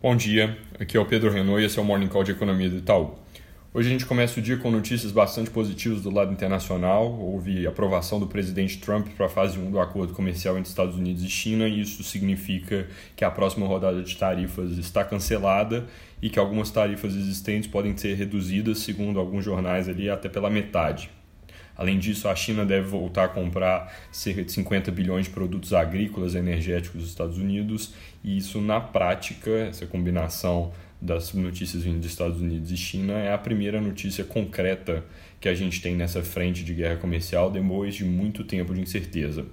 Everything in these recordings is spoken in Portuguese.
Bom dia, aqui é o Pedro Renault e esse é o Morning Call de Economia do Itaú. Hoje a gente começa o dia com notícias bastante positivas do lado internacional. Houve aprovação do presidente Trump para a fase 1 do acordo comercial entre Estados Unidos e China, e isso significa que a próxima rodada de tarifas está cancelada e que algumas tarifas existentes podem ser reduzidas, segundo alguns jornais ali, até pela metade. Além disso, a China deve voltar a comprar cerca de 50 bilhões de produtos agrícolas e energéticos dos Estados Unidos, e isso, na prática, essa combinação das notícias vindo dos Estados Unidos e China é a primeira notícia concreta que a gente tem nessa frente de guerra comercial depois de muito tempo de incerteza.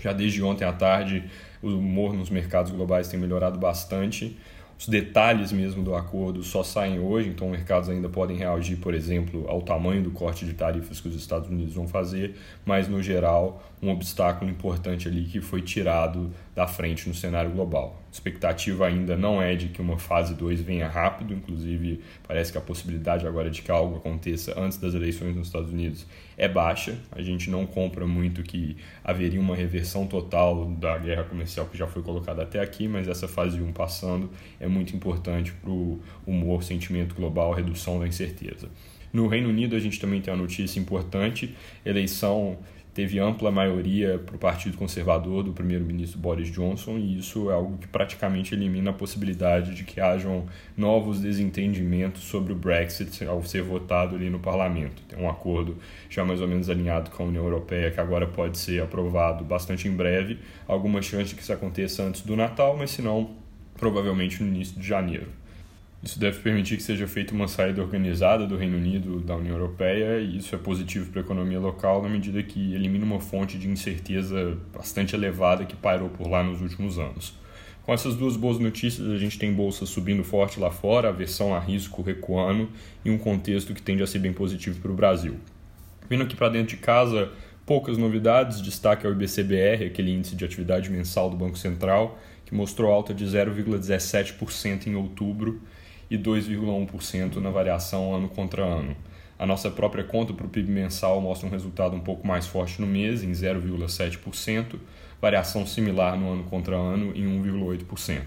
Já desde ontem à tarde, o humor nos mercados globais tem melhorado bastante. Os detalhes mesmo do acordo só saem hoje, então mercados ainda podem reagir, por exemplo, ao tamanho do corte de tarifas que os Estados Unidos vão fazer, mas no geral, um obstáculo importante ali que foi tirado da frente no cenário global. A expectativa ainda não é de que uma fase 2 venha rápido, inclusive parece que a possibilidade agora de que algo aconteça antes das eleições nos Estados Unidos é baixa. A gente não compra muito que haveria uma reversão total da guerra comercial que já foi colocada até aqui, mas essa fase 1 passando é muito importante para o humor, sentimento global, redução da incerteza. No Reino Unido, a gente também tem uma notícia importante: eleição teve ampla maioria para o Partido Conservador do primeiro-ministro Boris Johnson, e isso é algo que praticamente elimina a possibilidade de que hajam novos desentendimentos sobre o Brexit ao ser votado ali no parlamento. Tem um acordo já mais ou menos alinhado com a União Europeia que agora pode ser aprovado bastante em breve. Alguma chance de que isso aconteça antes do Natal, mas se não, provavelmente no início de janeiro. Isso deve permitir que seja feita uma saída organizada do Reino Unido da União Europeia, e isso é positivo para a economia local na medida que elimina uma fonte de incerteza bastante elevada que pairou por lá nos últimos anos. Com essas duas boas notícias, a gente tem bolsa subindo forte lá fora, a versão a risco recuando e um contexto que tende a ser bem positivo para o Brasil. Vindo aqui para dentro de casa, poucas novidades, destaque ao IBCBR, aquele índice de atividade mensal do Banco Central, que mostrou alta de 0,17% em outubro e 2,1% na variação ano contra ano. A nossa própria conta para o PIB mensal mostra um resultado um pouco mais forte no mês, em 0,7%, variação similar no ano contra ano, em 1,8%.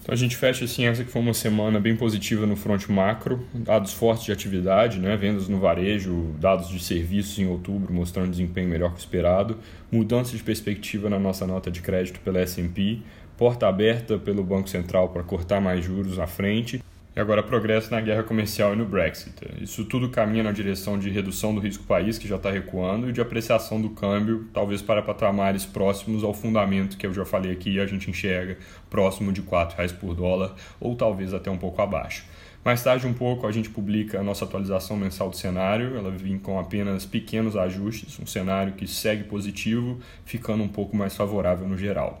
Então a gente fecha assim, essa que foi uma semana bem positiva no front macro, dados fortes de atividade, né? vendas no varejo, dados de serviços em outubro mostrando desempenho melhor que o esperado, mudança de perspectiva na nossa nota de crédito pela S&P, porta aberta pelo Banco Central para cortar mais juros à frente e agora progresso na guerra comercial e no Brexit. Isso tudo caminha na direção de redução do risco país, que já está recuando, e de apreciação do câmbio, talvez para patamares próximos ao fundamento que eu já falei aqui, a gente enxerga próximo de R$ reais por dólar, ou talvez até um pouco abaixo. Mais tarde, um pouco, a gente publica a nossa atualização mensal do cenário. Ela vem com apenas pequenos ajustes, um cenário que segue positivo, ficando um pouco mais favorável no geral.